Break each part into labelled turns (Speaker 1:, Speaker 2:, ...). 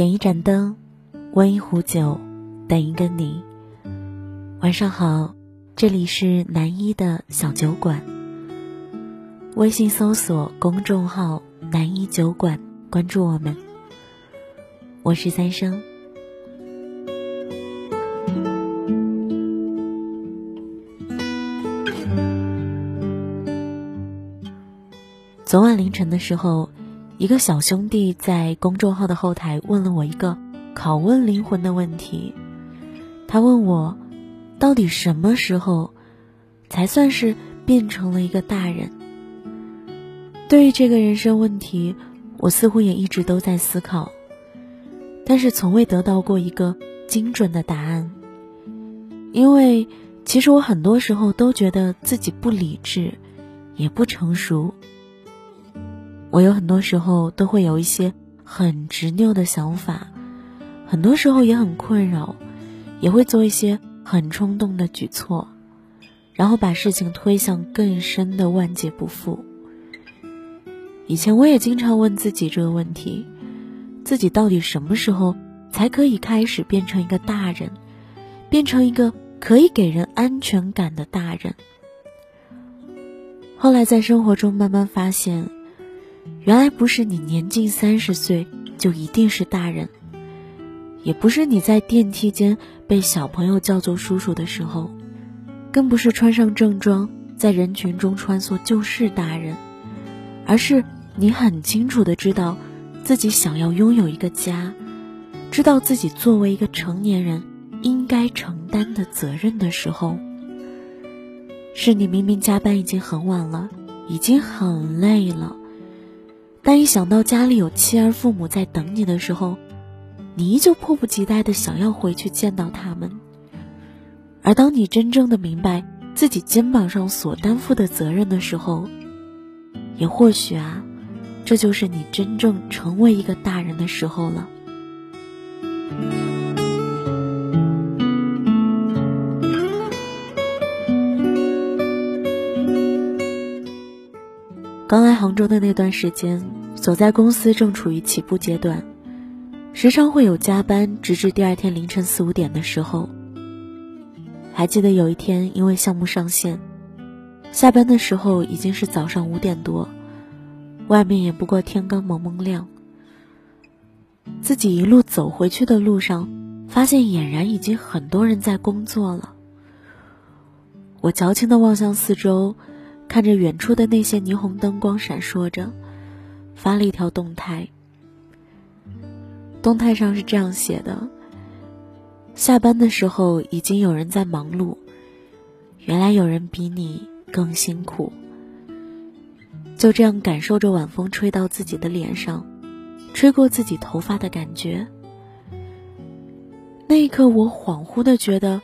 Speaker 1: 点一盏灯，温一壶酒，等一个你。晚上好，这里是南一的小酒馆。微信搜索公众号“南一酒馆”，关注我们。我是三生。昨晚凌晨的时候。一个小兄弟在公众号的后台问了我一个拷问灵魂的问题，他问我，到底什么时候才算是变成了一个大人？对于这个人生问题，我似乎也一直都在思考，但是从未得到过一个精准的答案。因为其实我很多时候都觉得自己不理智，也不成熟。我有很多时候都会有一些很执拗的想法，很多时候也很困扰，也会做一些很冲动的举措，然后把事情推向更深的万劫不复。以前我也经常问自己这个问题：自己到底什么时候才可以开始变成一个大人，变成一个可以给人安全感的大人？后来在生活中慢慢发现。原来不是你年近三十岁就一定是大人，也不是你在电梯间被小朋友叫做叔叔的时候，更不是穿上正装在人群中穿梭就是大人，而是你很清楚的知道自己想要拥有一个家，知道自己作为一个成年人应该承担的责任的时候，是你明明加班已经很晚了，已经很累了。但一想到家里有妻儿父母在等你的时候，你依旧迫不及待的想要回去见到他们。而当你真正的明白自己肩膀上所担负的责任的时候，也或许啊，这就是你真正成为一个大人的时候了。刚来杭州的那段时间，所在公司正处于起步阶段，时常会有加班，直至第二天凌晨四五点的时候。还记得有一天，因为项目上线，下班的时候已经是早上五点多，外面也不过天刚蒙蒙亮。自己一路走回去的路上，发现俨然已经很多人在工作了。我矫情的望向四周。看着远处的那些霓虹灯光闪烁着，发了一条动态。动态上是这样写的：下班的时候已经有人在忙碌，原来有人比你更辛苦。就这样感受着晚风吹到自己的脸上，吹过自己头发的感觉。那一刻，我恍惚的觉得，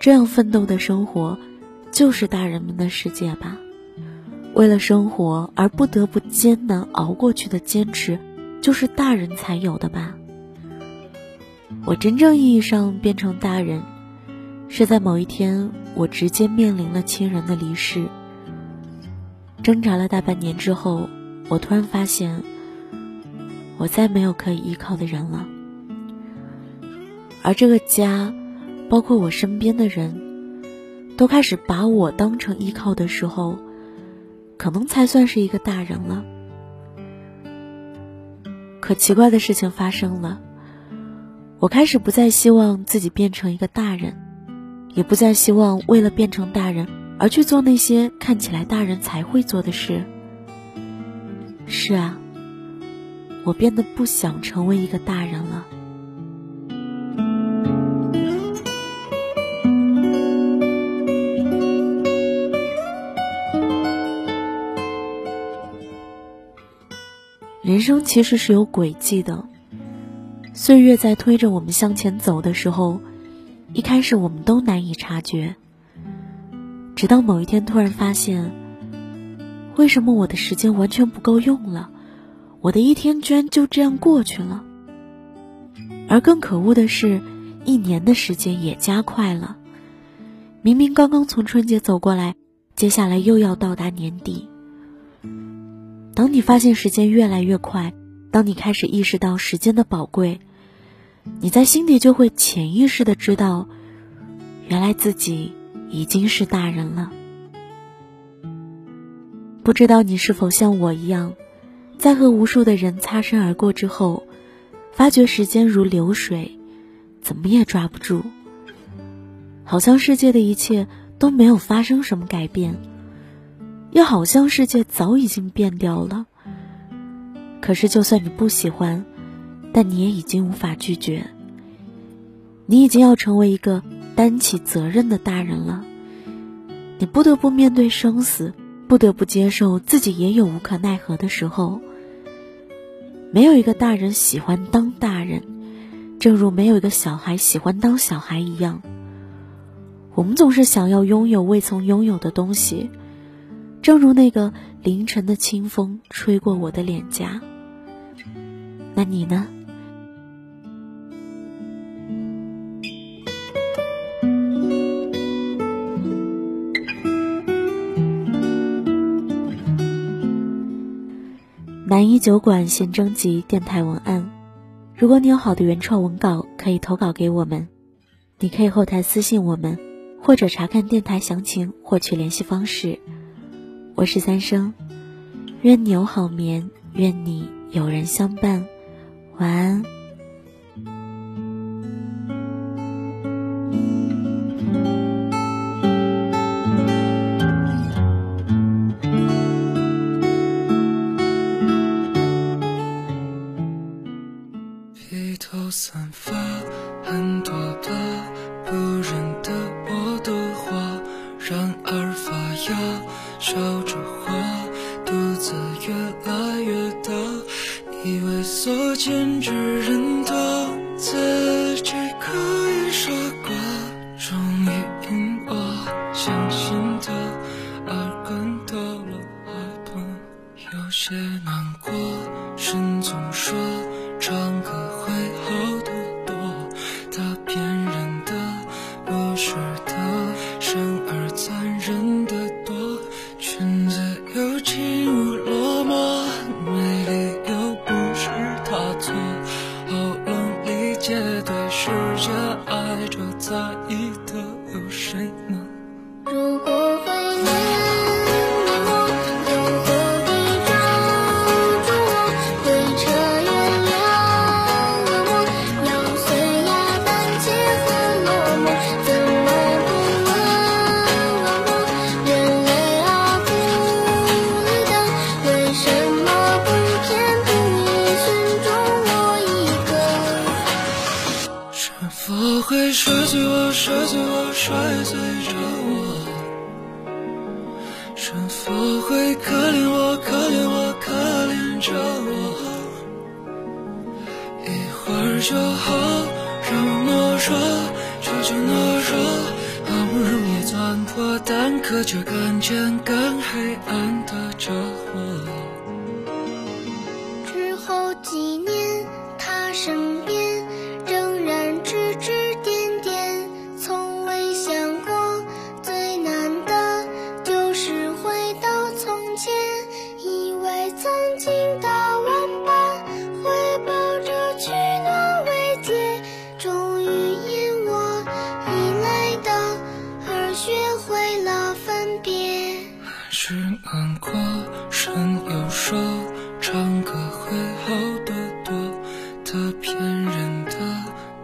Speaker 1: 这样奋斗的生活，就是大人们的世界吧。为了生活而不得不艰难熬过去的坚持，就是大人才有的吧。我真正意义上变成大人，是在某一天，我直接面临了亲人的离世。挣扎了大半年之后，我突然发现，我再没有可以依靠的人了。而这个家，包括我身边的人，都开始把我当成依靠的时候。可能才算是一个大人了。可奇怪的事情发生了，我开始不再希望自己变成一个大人，也不再希望为了变成大人而去做那些看起来大人才会做的事。是啊，我变得不想成为一个大人了。人生其实是有轨迹的，岁月在推着我们向前走的时候，一开始我们都难以察觉。直到某一天突然发现，为什么我的时间完全不够用了？我的一天居然就这样过去了。而更可恶的是，一年的时间也加快了。明明刚刚从春节走过来，接下来又要到达年底。当你发现时间越来越快，当你开始意识到时间的宝贵，你在心底就会潜意识的知道，原来自己已经是大人了。不知道你是否像我一样，在和无数的人擦身而过之后，发觉时间如流水，怎么也抓不住，好像世界的一切都没有发生什么改变，又好像世界早已经变掉了。可是，就算你不喜欢，但你也已经无法拒绝。你已经要成为一个担起责任的大人了，你不得不面对生死，不得不接受自己也有无可奈何的时候。没有一个大人喜欢当大人，正如没有一个小孩喜欢当小孩一样。我们总是想要拥有未曾拥有的东西，正如那个凌晨的清风吹过我的脸颊。那你呢？南一酒馆现征集电台文案，如果你有好的原创文稿，可以投稿给我们。你可以后台私信我们，或者查看电台详情获取联系方式。我是三生，愿你有好眠，愿你有人相伴。晚安。
Speaker 2: 笑着花，肚子越来越大。以为所见之人多，自己可如
Speaker 3: 果会怜悯我又何必抓住我鬼扯原谅我咬碎牙胆怯和落寞怎么不问问我人类啊不意的为什么不偏不倚选中我一个
Speaker 2: 是否会摔碎我摔碎我摔碎着我？会可怜我，可怜我，可怜着我？一会儿就好，让我懦弱，求求懦弱，好不容易钻破蛋壳，却看见更黑暗的着火。
Speaker 3: 曾经的玩伴会抱着取暖慰藉，终于因我依赖的而学会了分别。
Speaker 2: 还是难过，神又说唱歌会好得多，他骗人的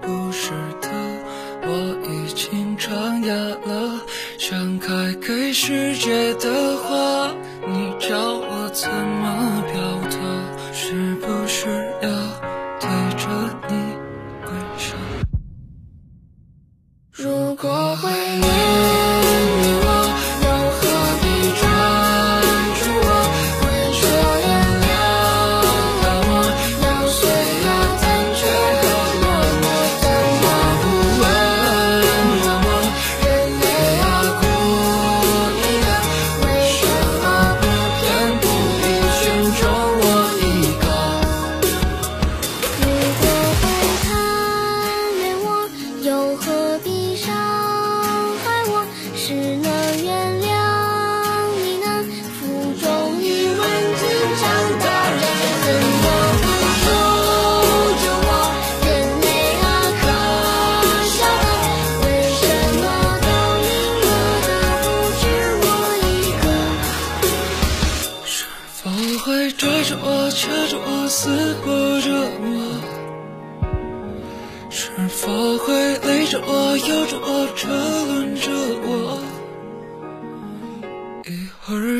Speaker 2: 不是的，我已经长哑了，想开给世界的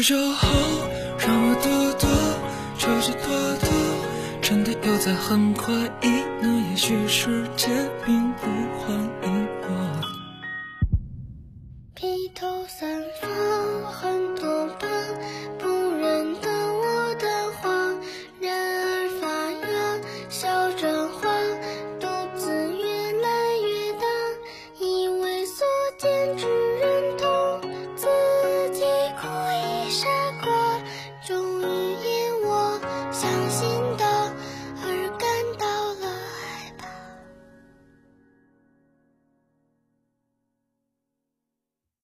Speaker 2: 就好，让我躲躲，就是躲躲，真的又在很怀疑那。也许世界并不欢迎我。
Speaker 3: 披头散发，很多